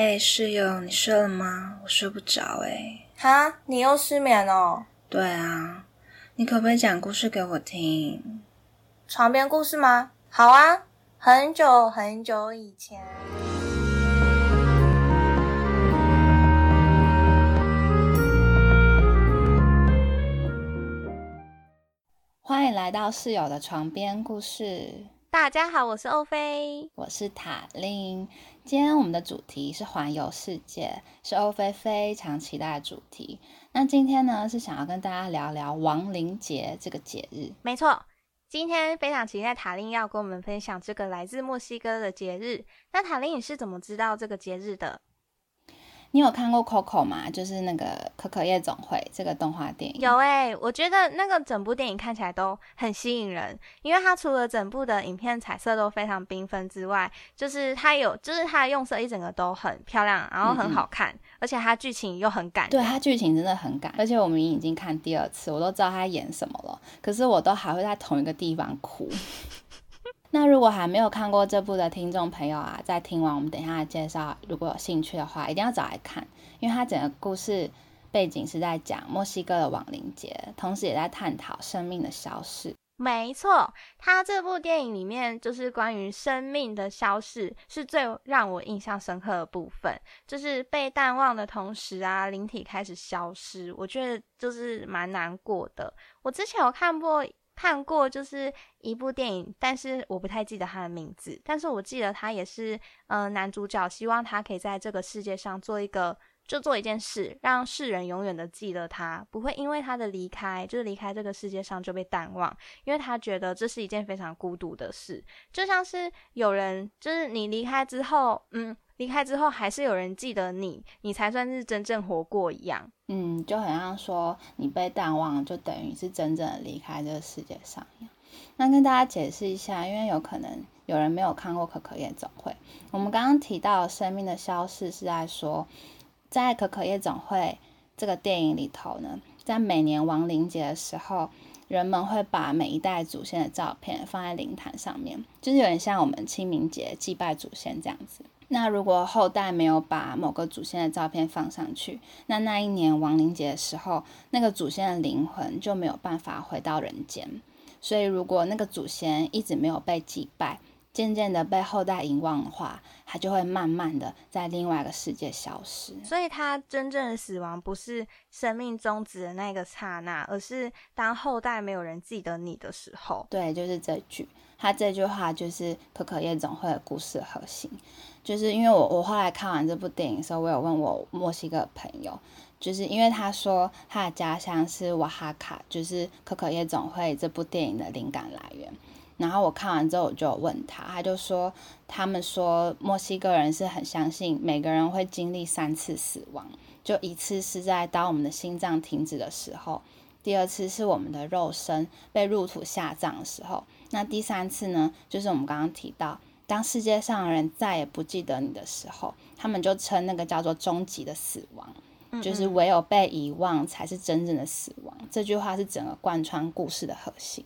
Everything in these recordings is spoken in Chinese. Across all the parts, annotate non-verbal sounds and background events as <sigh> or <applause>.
哎，室友，你睡了吗？我睡不着哎。哈，你又失眠哦？对啊，你可不可以讲故事给我听？床边故事吗？好啊，很久很久以前。欢迎来到室友的床边故事。大家好，我是欧菲，我是塔令。今天我们的主题是环游世界，是欧菲非常期待的主题。那今天呢，是想要跟大家聊聊亡灵节这个节日。没错，今天非常期待塔令要跟我们分享这个来自墨西哥的节日。那塔令，你是怎么知道这个节日的？你有看过 Coco 吗？就是那个可可夜总会这个动画电影。有哎，我觉得那个整部电影看起来都很吸引人，因为它除了整部的影片彩色都非常缤纷之外，就是它有，就是它的用色一整个都很漂亮，然后很好看，而且它剧情又很感。对，它剧情真的很感，而且我们已经看第二次，我都知道他演什么了，可是我都还会在同一个地方哭。那如果还没有看过这部的听众朋友啊，在听完我们等一下的介绍，如果有兴趣的话，一定要找来看，因为它整个故事背景是在讲墨西哥的亡灵节，同时也在探讨生命的消逝。没错，它这部电影里面就是关于生命的消逝，是最让我印象深刻的部分，就是被淡忘的同时啊，灵体开始消失，我觉得就是蛮难过的。我之前有看过。看过就是一部电影，但是我不太记得他的名字。但是我记得他也是，嗯，男主角希望他可以在这个世界上做一个，就做一件事，让世人永远的记得他，不会因为他的离开，就是离开这个世界上就被淡忘。因为他觉得这是一件非常孤独的事，就像是有人，就是你离开之后，嗯。离开之后，还是有人记得你，你才算是真正活过一样。嗯，就很像说你被淡忘，就等于是真正的离开这个世界上一样。那跟大家解释一下，因为有可能有人没有看过《可可夜总会》，我们刚刚提到生命的消逝是在说，在《可可夜总会》这个电影里头呢，在每年亡灵节的时候，人们会把每一代祖先的照片放在灵坛上面，就是有点像我们清明节祭拜祖先这样子。那如果后代没有把某个祖先的照片放上去，那那一年亡灵节的时候，那个祖先的灵魂就没有办法回到人间。所以，如果那个祖先一直没有被祭拜，渐渐的被后代遗忘的话，他就会慢慢的在另外一个世界消失。所以，他真正的死亡不是生命终止的那个刹那，而是当后代没有人记得你的时候。对，就是这句。他这句话就是《可可夜总会》的故事核心。就是因为我我后来看完这部电影的时候，我有问我墨西哥朋友，就是因为他说他的家乡是瓦哈卡，就是《可可夜总会》这部电影的灵感来源。然后我看完之后，我就问他，他就说他们说墨西哥人是很相信每个人会经历三次死亡，就一次是在当我们的心脏停止的时候，第二次是我们的肉身被入土下葬的时候，那第三次呢，就是我们刚刚提到。当世界上的人再也不记得你的时候，他们就称那个叫做终极的死亡，就是唯有被遗忘才是真正的死亡。这句话是整个贯穿故事的核心。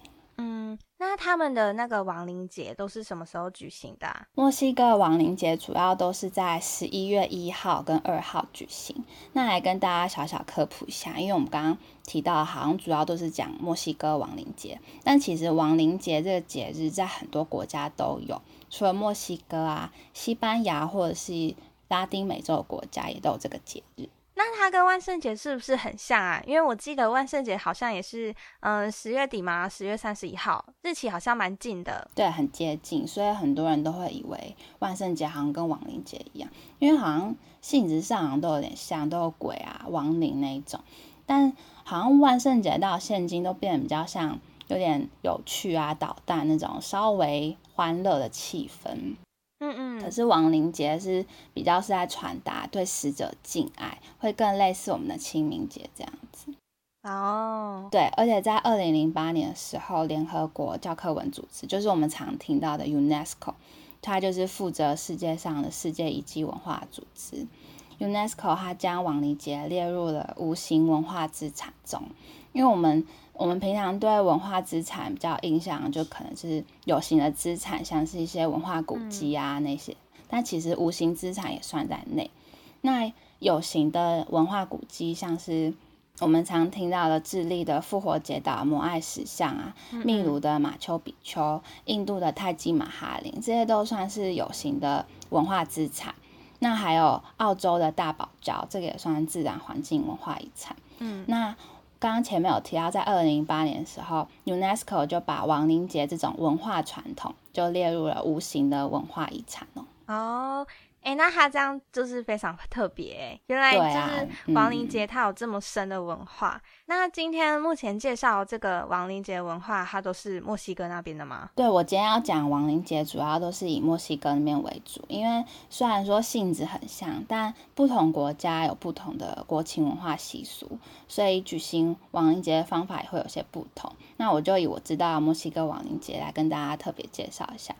那他们的那个亡灵节都是什么时候举行的？墨西哥亡灵节主要都是在十一月一号跟二号举行。那来跟大家小小科普一下，因为我们刚刚提到好像主要都是讲墨西哥亡灵节，但其实亡灵节这个节日在很多国家都有，除了墨西哥啊，西班牙或者是拉丁美洲国家也都有这个节日。那它跟万圣节是不是很像啊？因为我记得万圣节好像也是，嗯，十月底嘛，十月三十一号，日期好像蛮近的。对，很接近，所以很多人都会以为万圣节好像跟亡灵节一样，因为好像性质上好像都有点像，都有鬼啊、亡灵那一种。但好像万圣节到现今都变得比较像，有点有趣啊、捣蛋那种稍微欢乐的气氛。嗯嗯，可是亡灵节是比较是在传达对死者敬爱，会更类似我们的清明节这样子。哦，对，而且在二零零八年的时候，联合国教科文组织，就是我们常听到的 UNESCO，它就是负责世界上的世界遗迹文化组织。UNESCO 它将亡灵节列入了无形文化资产中，因为我们。我们平常对文化资产比较印象，就可能是有形的资产，像是一些文化古迹啊那些。但其实无形资产也算在内，那有形的文化古迹，像是我们常听到的智利的复活节岛摩艾石像啊，秘鲁的马丘比丘，印度的泰姬玛哈林，这些都算是有形的文化资产。那还有澳洲的大堡礁，这个也算自然环境文化遗产。嗯，那刚刚前面有提到，在二零零八年的时候，UNESCO 就把亡灵节这种文化传统就列入了无形的文化遗产哦。哦，哎，那他这样就是非常特别，原来就是亡灵节它有这么深的文化。那今天目前介绍这个亡灵节文化，它都是墨西哥那边的吗？对，我今天要讲亡灵节，主要都是以墨西哥那边为主，因为虽然说性质很像，但不同国家有不同的国情文化习俗，所以举行亡灵节的方法也会有些不同。那我就以我知道墨西哥亡灵节来跟大家特别介绍一下。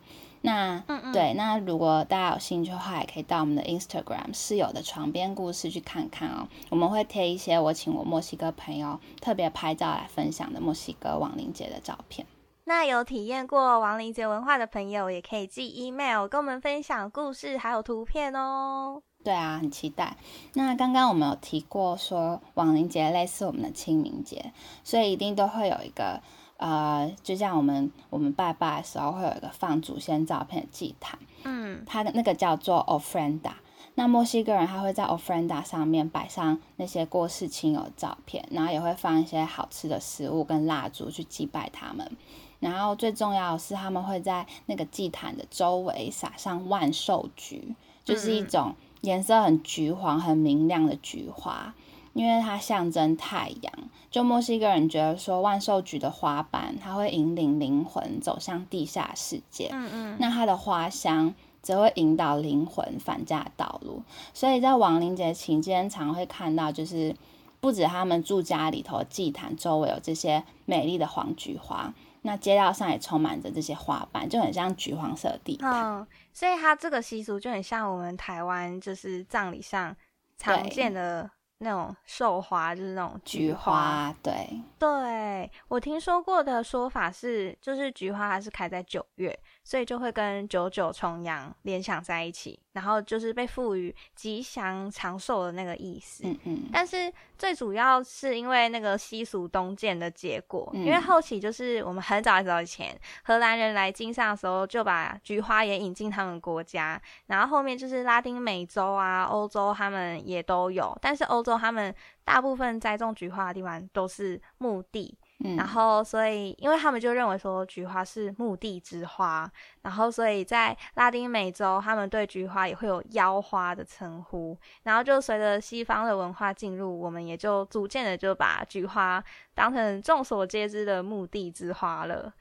那嗯嗯对，那如果大家有兴趣的话，也可以到我们的 Instagram 室友的床边故事去看看哦。我们会贴一些我请我墨西哥朋友特别拍照来分享的墨西哥亡灵节的照片。那有体验过亡灵节文化的朋友，也可以寄 email 跟我们分享故事还有图片哦。对啊，很期待。那刚刚我们有提过说亡灵节类似我们的清明节，所以一定都会有一个。呃，就像我们我们拜拜的时候，会有一个放祖先照片的祭坛，嗯，它的那个叫做 ofrenda。那墨西哥人他会在 ofrenda 上面摆上那些过世亲友照片，然后也会放一些好吃的食物跟蜡烛去祭拜他们。然后最重要的是，他们会在那个祭坛的周围撒上万寿菊，就是一种颜色很橘黄、很明亮的菊花。因为它象征太阳，就墨西哥人觉得说万寿菊的花瓣，它会引领灵魂走向地下世界。嗯嗯。那它的花香则会引导灵魂返家道路。所以在亡灵节期间，常会看到就是不止他们住家里头祭坛周围有这些美丽的黄菊花，那街道上也充满着这些花瓣，就很像橘黄色的地毯。嗯，所以它这个习俗就很像我们台湾就是葬礼上常见的。那种寿花就是那种菊花，对，对我听说过的说法是，就是菊花它是开在九月。所以就会跟九九重阳联想在一起，然后就是被赋予吉祥长寿的那个意思。嗯嗯。但是最主要是因为那个西俗东渐的结果，因为后期就是我们很早很早以前荷兰人来经商的时候，就把菊花也引进他们国家，然后后面就是拉丁美洲啊、欧洲他们也都有，但是欧洲他们大部分栽种菊花的地方都是墓地。然后，所以，因为他们就认为说菊花是墓地之花，然后，所以在拉丁美洲，他们对菊花也会有妖花的称呼。然后，就随着西方的文化进入，我们也就逐渐的就把菊花当成众所皆知的墓地之花了。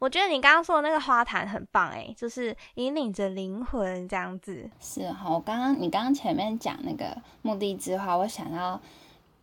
我觉得你刚刚说的那个花坛很棒，诶，就是引领着灵魂这样子。是哈，我刚刚你刚刚前面讲那个墓地之花，我想到。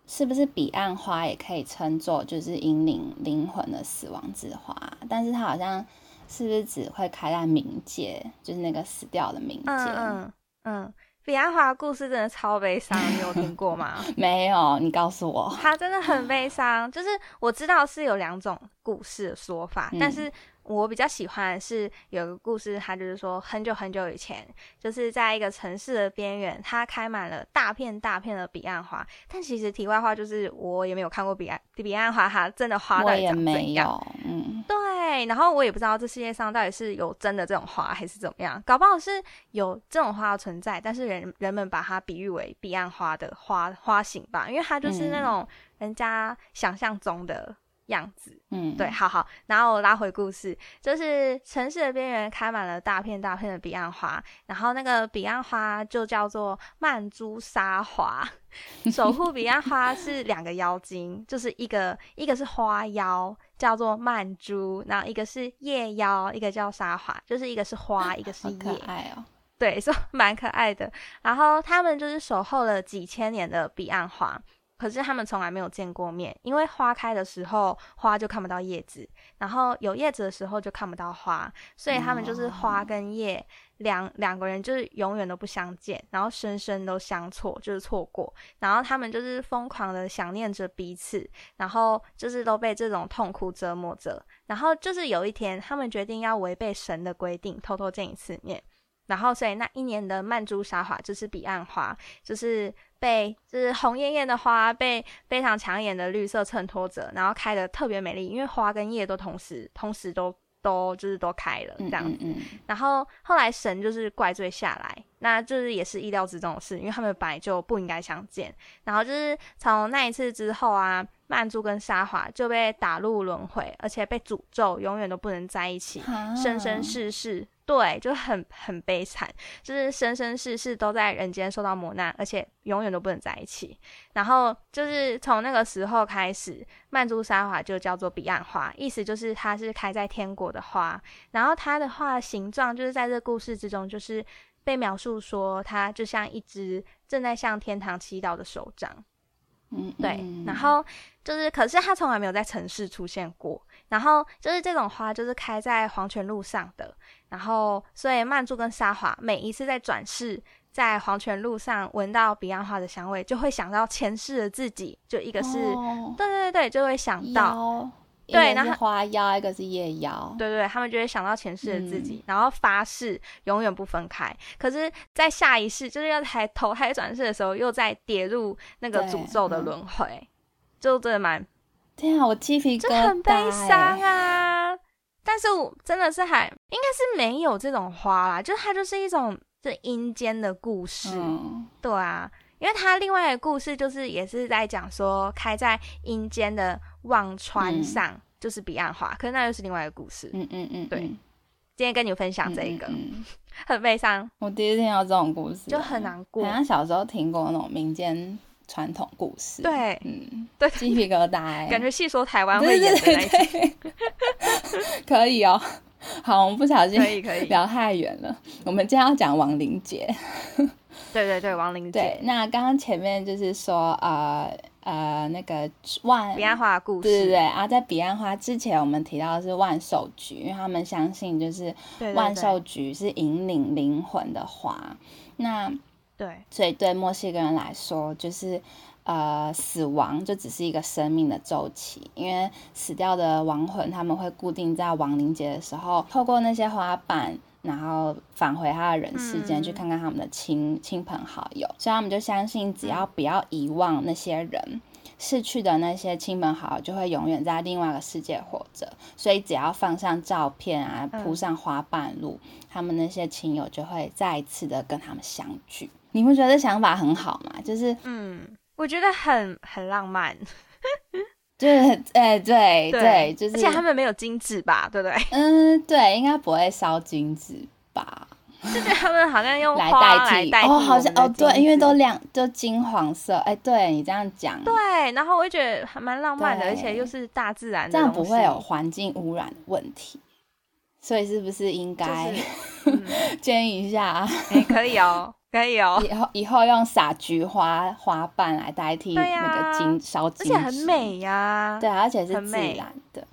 是不是彼岸花也可以称作就是引领灵魂的死亡之花？但是它好像是不是只会开在冥界，就是那个死掉的冥界？嗯嗯嗯。彼岸花故事真的超悲伤，你有听过吗？<laughs> 没有，你告诉我。它真的很悲伤，就是我知道是有两种故事的说法，但是。我比较喜欢是有个故事，它就是说很久很久以前，就是在一个城市的边缘，它开满了大片大片的彼岸花。但其实题外话就是，我也没有看过彼岸彼岸花，它真的花到底长怎样？嗯，对。然后我也不知道这世界上到底是有真的这种花还是怎么样，搞不好是有这种花存在，但是人人们把它比喻为彼岸花的花花型吧，因为它就是那种人家想象中的。样子，嗯，对，好好，然后拉回故事，就是城市的边缘开满了大片大片的彼岸花，然后那个彼岸花就叫做曼珠沙华，守护彼岸花是两个妖精，就是一个一个是花妖叫做曼珠，然后一个是夜妖，一个叫沙华，就是一个是花，一个是叶，可爱哦，对，<laughs> 说蛮可爱的，然后他们就是守候了几千年的彼岸花。可是他们从来没有见过面，因为花开的时候花就看不到叶子，然后有叶子的时候就看不到花，所以他们就是花跟叶两两个人就是永远都不相见，然后生生都相错，就是错过，然后他们就是疯狂的想念着彼此，然后就是都被这种痛苦折磨着，然后就是有一天他们决定要违背神的规定，偷偷见一次面。然后所以那一年的曼珠沙华就是彼岸花，就是被就是红艳艳的花被非常抢眼的绿色衬托着，然后开的特别美丽，因为花跟叶都同时同时都。都就是都开了这样子，然后后来神就是怪罪下来，那就是也是意料之中的事，因为他们本来就不应该相见。然后就是从那一次之后啊，曼珠跟沙华就被打入轮回，而且被诅咒永远都不能在一起，生生世世。对，就很很悲惨，就是生生世世都在人间受到磨难，而且永远都不能在一起。然后就是从那个时候开始，曼珠沙华就叫做彼岸花，意思就是它是开在天国的花。然后它的花形状就是在这故事之中，就是被描述说它就像一只正在向天堂祈祷的手掌。嗯，对。然后就是，可是它从来没有在城市出现过。然后就是这种花，就是开在黄泉路上的。然后，所以曼珠跟沙华每一次在转世，在黄泉路上闻到彼岸花的香味，就会想到前世的自己。就一个是，对对对，就会想到，对，然后花妖，一个是夜妖，对对，他们就会想到前世的自己，然后发誓永远不分开。可是，在下一世，就是要才投胎转世的时候，又再跌入那个诅咒的轮回，就真的蛮，天啊，我鸡皮疙瘩，很悲伤啊。但是我真的是还应该是没有这种花啦，就它就是一种这阴间的故事，对啊，因为它另外一个故事就是也是在讲说开在阴间的忘川上就是彼岸花，可是那又是另外一个故事，嗯嗯嗯，对，今天跟你分享这一个 <laughs> 很悲伤，我第一次听到这种故事就很难过，好像小时候听过那种民间。传统故事，对，嗯，对，鸡皮疙瘩，感觉细说台湾会演的那一 <laughs> 可以哦。好，我们不小心可以可以聊太远了。我们今天要讲亡灵节，对对对，亡灵节。那刚刚前面就是说，呃呃，那个万彼岸花故事，对对对。啊，在彼岸花之前，我们提到的是万寿菊，因为他们相信就是万寿菊是引领灵魂的花。那对，所以对墨西哥人来说，就是呃，死亡就只是一个生命的周期，因为死掉的亡魂他们会固定在亡灵节的时候，透过那些花瓣，然后返回他的人世间，去看看他们的亲亲朋好友，所以他们就相信，只要不要遗忘那些人。逝去的那些亲朋好友就会永远在另外一个世界活着，所以只要放上照片啊，铺上花瓣路，他们那些亲友就会再一次的跟他们相聚。你不觉得想法很好吗？就是，嗯，我觉得很很浪漫，<laughs> 就是哎，对对，就是，而且他们没有金子吧？对不对？嗯，对，应该不会烧金子吧？就觉得他们好像用来代替哦，好像哦，对，因为都亮，都金黄色。哎，对你这样讲，对，然后我就觉得还蛮浪漫的，而且又是大自然，这样不会有环境污染的问题。所以是不是应该 <laughs> 建议一下？哎，可以哦，可以哦。以后以后用撒菊花花瓣来代替那个金烧金，而且很美呀。对，而且是自然的。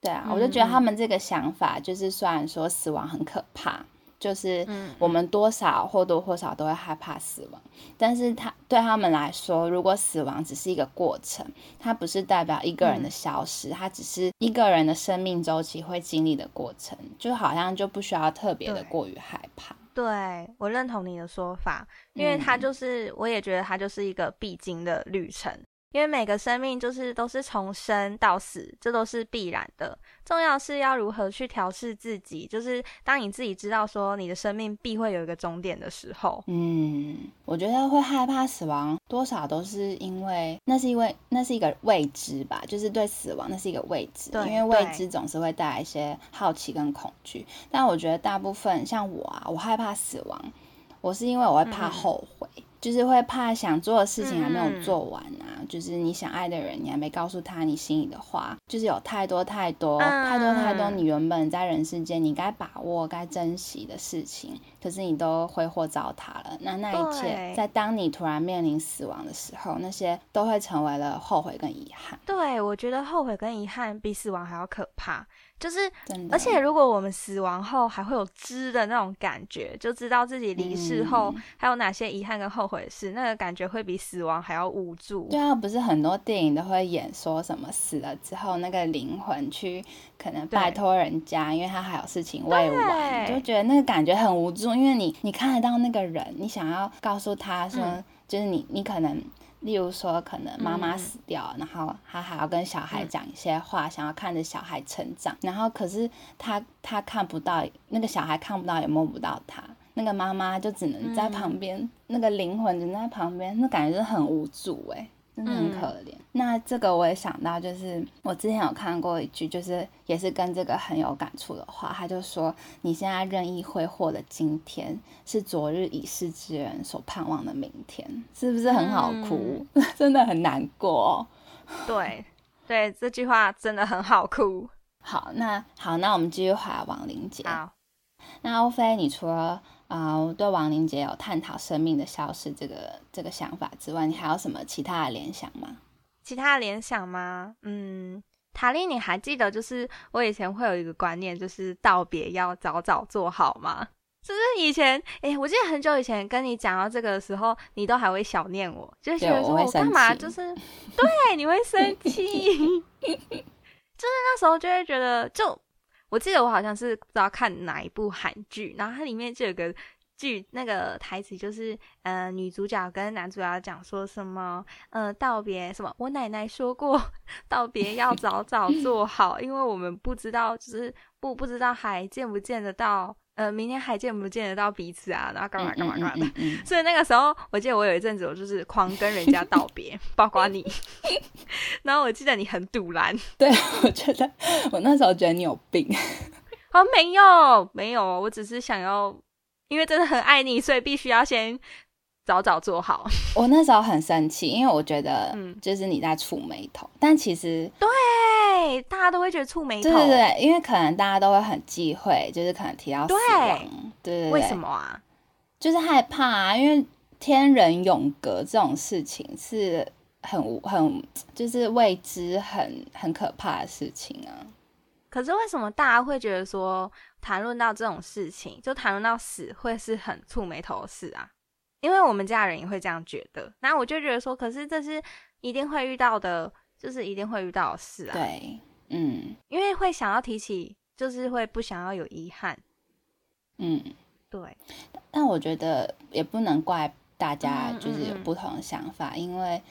对啊，我就觉得他们这个想法，就是虽然说死亡很可怕。就是我们多少或多或少都会害怕死亡，但是他对他们来说，如果死亡只是一个过程，它不是代表一个人的消失，它只是一个人的生命周期会经历的过程，就好像就不需要特别的过于害怕。对我认同你的说法，因为它就是，我也觉得它就是一个必经的旅程。因为每个生命就是都是从生到死，这都是必然的。重要是要如何去调试自己，就是当你自己知道说你的生命必会有一个终点的时候，嗯，我觉得会害怕死亡，多少都是因为那是因为那是一个未知吧，就是对死亡那是一个未知，因为未知总是会带来一些好奇跟恐惧。但我觉得大部分像我啊，我害怕死亡，我是因为我会怕后悔。就是会怕想做的事情还没有做完啊，就是你想爱的人，你还没告诉他你心里的话，就是有太多太多太多太多你原本在人世间你该把握、该珍惜的事情，可是你都挥霍糟蹋了。那那一切，在当你突然面临死亡的时候，那些都会成为了后悔跟遗憾。对，我觉得后悔跟遗憾比死亡还要可怕。就是，而且如果我们死亡后还会有知的那种感觉，就知道自己离世后还有哪些遗憾跟后悔的事，那个感觉会比死亡还要无助。对啊，不是很多电影都会演说什么死了之后那个灵魂去可能拜托人家，因为他还有事情未完，就觉得那个感觉很无助助，因为你你看得到那个人，你想要告诉他说，嗯就是你你可能。例如说，可能妈妈嗯死掉了，然后他还要跟小孩嗯讲一些话，想要看着小孩成长，然后可是他他看不到，那个小孩看不到也摸不到他，那个妈妈就只能在嗯旁边，那个灵魂只能在旁边，那感觉是很无助哎、真的很嗯可怜。那这个我也想到，就是我之前有看过一句，就是也是跟这个很有感触的话，他就说：“你现在任意挥霍的今天，是昨日已逝之人所盼望的明天。”是不是很好哭？<laughs> 真的很难过、哦。对对，这句话真的很好哭。好，那好，那我们继续回来亡灵节。好，那欧菲，你除了呃对亡灵节有探讨生命的消失这个这个想法之外，你还有什么其他的联想吗？其他的联想吗？嗯，塔莉，你还记得就是我以前会有一个观念，就是道别要早早做好吗？就是以前，哎、我记得很久以前跟你讲到这个的时候，你都还会小念我，就是觉得说我干嘛，就是对，你会生气，<laughs> 就是那时候就会觉得，就我记得我好像是不知道看哪一部韩剧，然后它里面就有个剧那个台词就是，呃，女主角跟男主角讲说什么，呃，道别什么，我奶奶说过，<laughs> 道别要早早做好，因为我们不知道，就是不不知道还见不见得到，呃，明天还见不见得到彼此啊，然后干嘛干嘛干嘛的。嗯嗯嗯 <laughs> 所以那个时候，我记得我有一阵子，我就是狂跟人家道别，<laughs> 包括你。<laughs> 然后我记得你很堵拦，对，我觉得我那时候觉得你有病。哦，没有没有，我只是想要，因为真的很爱你，所以必须要先早早做好。我那时候很生气，因为我觉得嗯就是你在触眉头，但其实对，大家都会觉得触眉头，对对对，因为可能大家都会很忌讳，就是可能提到死对亡，对对对，为什？么啊？就是害怕啊，因为天人永隔这种事情是很无很就是未知很很可怕的事情啊。可是为什么大家会觉得说谈论到这种事情，就谈论到死会是很触眉头的事啊？因为我们家人也会这样觉得，那我就觉得说，可是这是一定会遇到的，就是一定会遇到的事啊。，对，嗯。因为会想要提起，就是会不想要有遗憾。嗯，对，但我觉得也不能怪大家，嗯就是有不同的想法，因为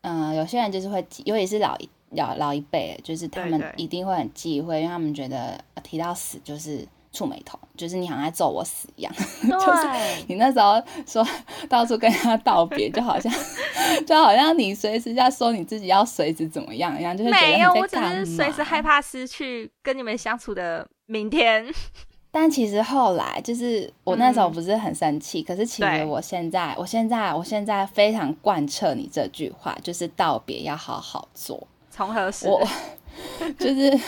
嗯、呃有些人就是会忌，尤其是老一老老一辈，就是他们一定会很忌讳，因为他们觉得呃提到死就是触眉头，就是你好像在咒我死一样。<laughs> 对，你那时候说到处跟他道别，就好像 <laughs> 就好像你随时在说你自己要随时怎么样一样，就会觉得没有，我只是随时害怕失去跟你们相处的明天。<laughs> 但其实后来就是我那时候嗯不是很生气，可是其对实我现在，我现在，我现在非常贯彻你这句话，就是道别要好好做。从何时？我就是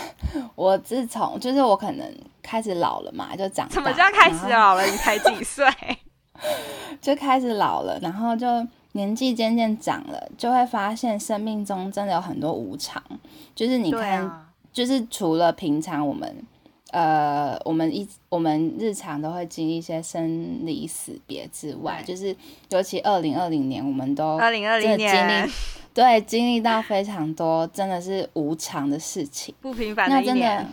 我自从就是我可能开始老了嘛，就长大，什么叫开始老了？你才几岁？<laughs> 就开始老了，然后就年纪渐渐长了，就会发现生命中真的有很多无常，就是你看，啊，就是除了平常我们。呃，我们一我们日常都会经历一些生离死别之外，就是尤其二零二零年，我们都二零二零真的经年历，对经历到非常多真的是无常的事情。不平凡的一那真的年。，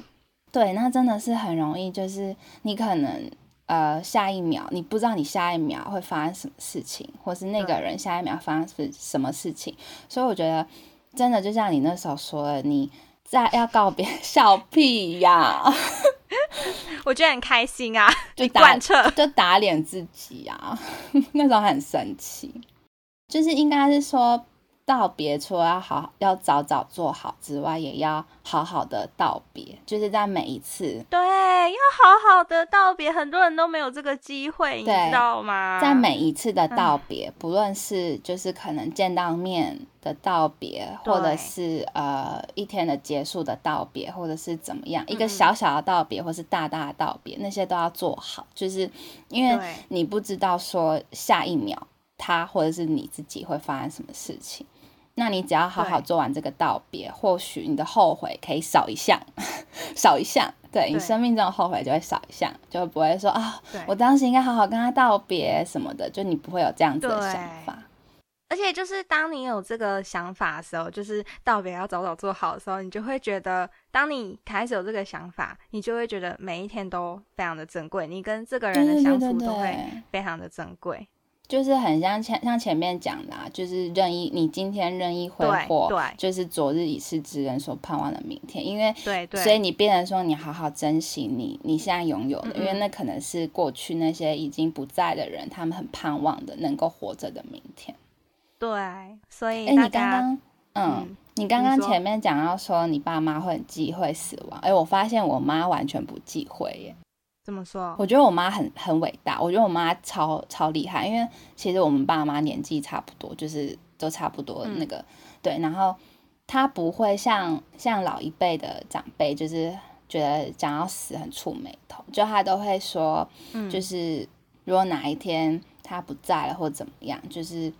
对，那真的是很容易，就是你可能呃下一秒你不知道你下一秒会发生什么事情，或是那个人下一秒发生是什么事情，所以我觉得真的就像你那时候说的，你在要告别 <laughs> 笑屁呀，<laughs> 我觉得很开心啊，<laughs> 就打贯彻。就打脸自己啊，那种很生气，就是应该是说。道别除了要好要早早做好之外，也要好好的道别，就是在每一次对，要好好的道别，很多人都没有这个机会，你知道吗？在每一次的道别，不论是就是可能见到面的道别，或者是呃一天的结束的道别，或者是怎么样，一个嗯小小的道别，或是大大的道别，那些都要做好，就是因为你不知道说下一秒他或者是你自己会发生什么事情。那你只要好好做完这个道别，或许你的后悔可以少一项，<laughs> 少一项，对你生命中的后悔就会少一项，就不会说啊，对我当时应该好好跟他道别什么的，就你不会有这样子的想法。而且就是当你有这个想法的时候，就是道别要早早做好的时候，你就会觉得，当你开始有这个想法，你就会觉得每一天都非常的珍贵，你跟这个人的相处都会非常的珍贵。就是很像前像前面讲的，就是任意你今天任意挥霍，对，就是昨日已是之人所盼望的明天。因为对对，所以你变成说你好好珍惜你你现在拥有的，因为那可能是过去那些已经不在的人，他们很盼望的能够活着的明天。对，所以哎，你刚刚，嗯，你刚刚前面讲到说你爸妈会很忌讳死亡，哎，我发现我妈完全不忌讳耶。怎么说？我觉得我妈很很伟大，我觉得我妈超超厉害，因为其实我们爸妈年纪差不多，就是都差不多那个，对，然后她不会像像老一辈的长辈，就是觉得讲要死很触眉头，就她都会说，就是如果哪一天她不在了或怎么样，就是。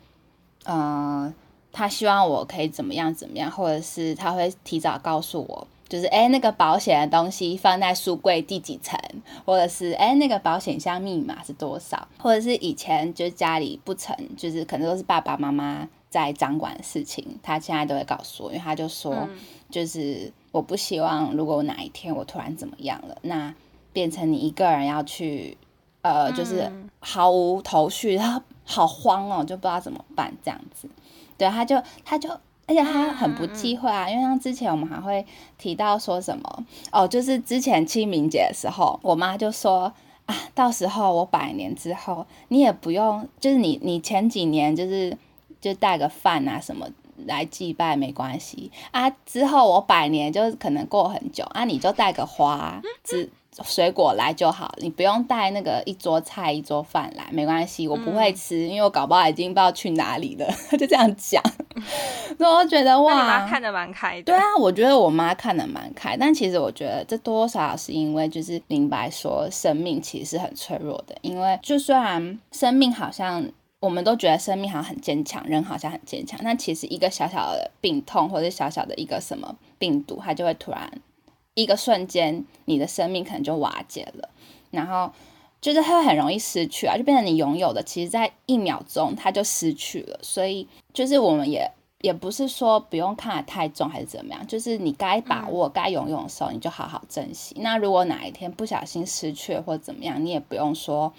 呃，他希望我可以怎么样怎么样，或者是他会提早告诉我，就是哎，那个保险的东西放在书柜第几层，或者是哎，那个保险箱密码是多少，或者是以前就是家里不成，就是可能都是爸爸妈妈在掌管的事情，他现在都会告诉我，因为他就说，就是我不希望如果哪一天我突然怎么样了，那变成你一个人要去，呃，就是毫无头绪，然后。好慌哦，就不知道怎么办这样子。对，他就他就，而且他很不忌讳啊，因为像之前我们还会提到说什么哦，就是之前清明节的时候，我妈就说啊，到时候我百年之后，你也不用，就是你你前几年就是就带个饭啊什么来祭拜没关系啊，之后我百年就是可能过很久啊，你就带个花之。水果来就好，你不用带那个一桌菜一桌饭来，没关系，我不会吃，因为我搞不好已经不知道去哪里了。他 <laughs> 就这样讲，<laughs> 那我觉得哇，看得蛮开的。对啊，我觉得我妈看得蛮开，但其实我觉得这多多少少是因为就是明白说生命其实是很脆弱的，因为就虽然生命好像我们都觉得生命好像很坚强，人好像很坚强，但其实一个小小的病痛或者小小的一个什么病毒，它就会突然。一个瞬间，你的生命可能就瓦解了，然后就是会很容易失去啊，就变成你拥有的，其实在一秒钟它就失去了。所以就是我们也也不是说不用看得太重还是怎么样，就是你该把握、该拥有的时候，你就好好珍惜。那如果哪一天不小心失去或者怎么样，你也不用说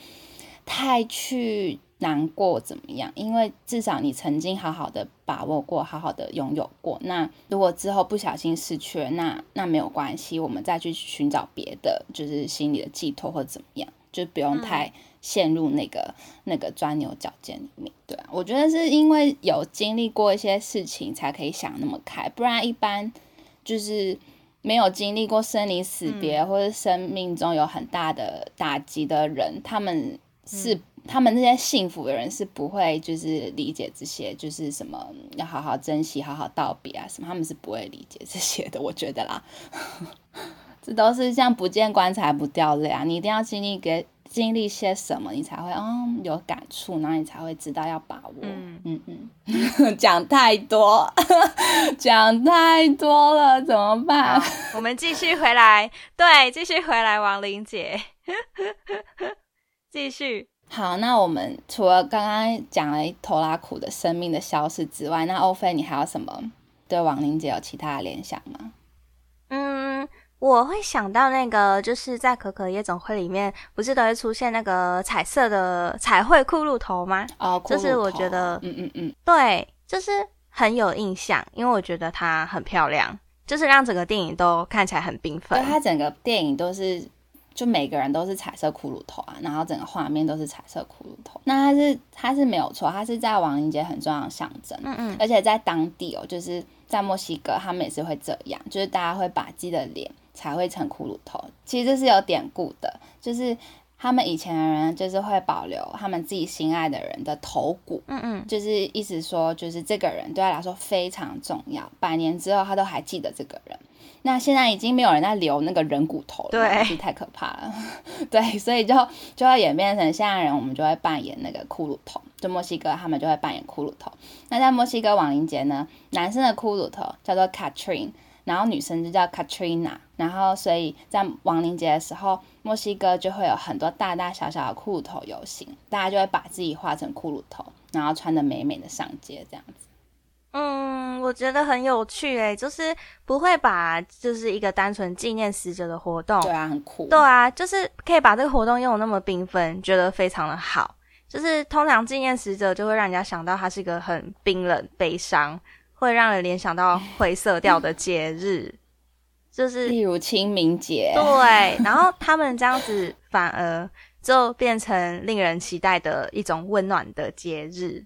太去。难过怎么样？因为至少你曾经好好的把握过，好好的拥有过。那如果之后不小心失去了，那那没有关系，我们再去寻找别的，就是心理的寄托或怎么样，就不用太陷入那个那个钻牛角尖里面。对啊，我觉得是因为有经历过一些事情，才可以想那么开。不然一般就是没有经历过生离死别，或者生命中有很大的打击的人，他们是。他们那些幸福的人是不会就是理解这些，就是什么要好好珍惜、好好道别啊什么，他们是不会理解这些的。我觉得啦，<laughs> 这都是像不见棺材不掉泪啊！你一定要经历给经历些什么，你才会嗯有感触，然后你才会知道要把握。嗯嗯嗯，<laughs> 讲太多，<laughs> 讲太多了，怎么办？我们继续回来，对，继续回来，王玲姐，继续。好，那我们除了刚刚讲了头拉苦的生命的消失之外，那欧菲，你还有什么对亡灵节有其他的联想吗？嗯，我会想到那个，就是在可可夜总会里面，不是都会出现那个彩色的彩绘骷髅头吗？哦，就是我觉得，嗯嗯嗯，对，就是很有印象，因为我觉得它很漂亮，就是让整个电影都看起来很缤纷。它整个电影都是。就每个人都是彩色骷髅头啊，然后整个画面都是彩色骷髅头。那它是它是没有错，它是在亡灵节很重要的象征。嗯嗯。而且在当地哦，就是在墨西哥，他们也是会这样，就是大家会把自己的脸彩绘成骷髅头。其实这是有典故的，就是他们以前的人就是会保留他们自己心爱的人的头骨。嗯嗯。就是意思说，就是这个人对他来说非常重要，百年之后他都还记得这个人。那现在已经没有人在留那个人骨头了，对，是太可怕了。<laughs> 对，所以就就会演变成现在人，我们就会扮演那个骷髅头。就墨西哥他们就会扮演骷髅头。那在墨西哥亡灵节呢，男生的骷髅头叫做 Catherine，然后女生就叫 Katrina。然后所以在亡灵节的时候，墨西哥就会有很多大大小小的骷髅头游行，大家就会把自己画成骷髅头。然后穿的美美的上街这样子。嗯，我觉得很有趣诶，就是不会把就是一个单纯纪念死者的活动，对啊，很酷。对啊，就是可以把这个活动用那么缤纷，觉得非常的好。就是通常纪念死者就会让人家想到他是一个很冰冷、悲伤，会让人联想到灰色调的节日，就是例如清明节。对，然后他们这样子反而就变成令人期待的一种温暖的节日。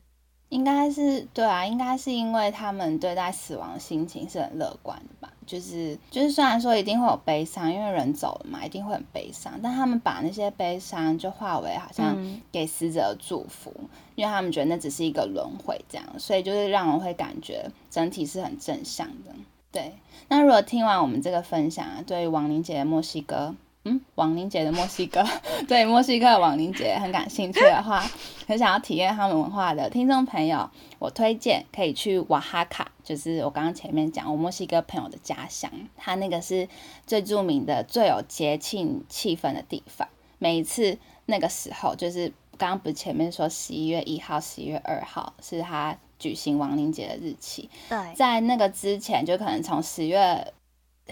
应该是对啊，应该是因为他们对待死亡的心情是很乐观的吧？就是就是，虽然说一定会有悲伤，因为人走了嘛，一定会很悲伤，但他们把那些悲伤就化为好像给死者的祝福，因为他们觉得那只是一个轮回，这样，所以就是让人会感觉整体是很正向的。对，那如果听完我们这个分享啊，对亡灵节的墨西哥。嗯，亡灵节的墨西哥，<laughs> 对墨西哥的亡灵节很感兴趣的话，<laughs> 很想要体验他们文化的听众朋友，我推荐可以去瓦哈卡，就是我刚刚前面讲我墨西哥朋友的家乡，他那个是最著名的、最有节庆气氛的地方。每一次那个时候，就是刚刚不是前面说十一月一号、十一月二号是他举行亡灵节的日期，对，在那个之前，就可能从十月。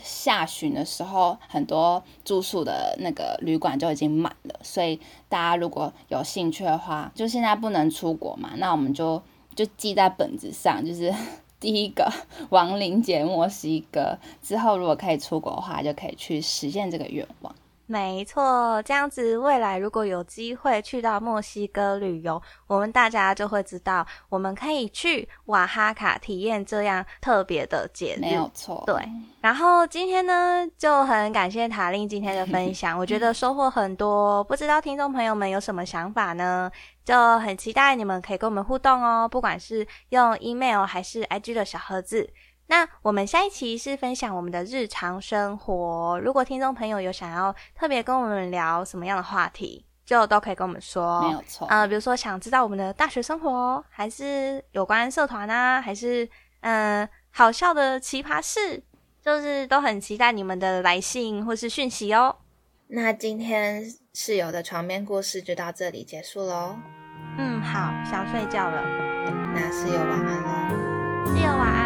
下旬的时候，很多住宿的那个旅馆就已经满了，所以大家如果有兴趣的话，就现在不能出国嘛，那我们就 <laughs> 就记在本子上，就是 <laughs> 第一个亡灵节墨西哥之后，如果可以出国的话，就可以去实现这个愿望。没错，这样子未来如果有机会去到墨西哥旅游，我们大家就会知道，我们可以去瓦哈卡体验这样特别的节日。没有错，对。然后今天呢，就很感谢塔令今天的分享，我觉得收获很多。不知道听众朋友们有什么想法呢？就很期待你们可以跟我们互动哦，不管是用 email 还是 IG 的小盒子。那我们下一期是分享我们的日常生活。如果听众朋友有想要特别跟我们聊什么样的话题，就都可以跟我们说。没有错。呃，比如说想知道我们的大学生活，还是有关社团啊，还是嗯好笑的奇葩事，就是都很期待你们的来信或是讯息哦。那今天室友的床边故事就到这里结束喽。嗯，好，想睡觉了。那室友晚安喽。室友晚安。